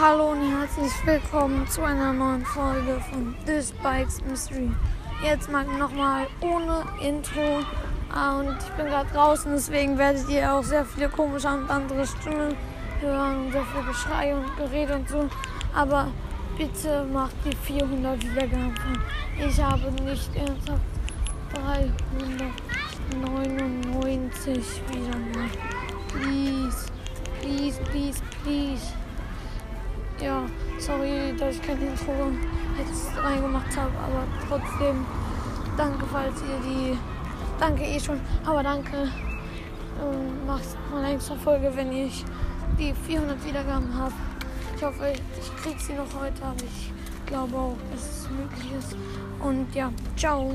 Hallo und herzlich willkommen zu einer neuen Folge von This Bikes Mystery. Jetzt mal nochmal ohne Intro. Ah, und ich bin gerade draußen, deswegen werdet ihr auch sehr viele komische und andere Stimmen hören und sehr viel Geschrei und Gerede und so. Aber bitte macht die 400 Wiedergaben. Ich habe nicht ernsthaft 399 Wiedergaben. Please, please, please, please. Ja, sorry, dass ich kein Intro jetzt reingemacht habe, aber trotzdem danke, falls ihr die. Danke eh schon, aber danke. Ähm, macht mal eine extra Folge, wenn ich die 400 Wiedergaben habe. Ich hoffe, ich krieg sie noch heute, aber ich glaube auch, dass es möglich ist. Und ja, ciao.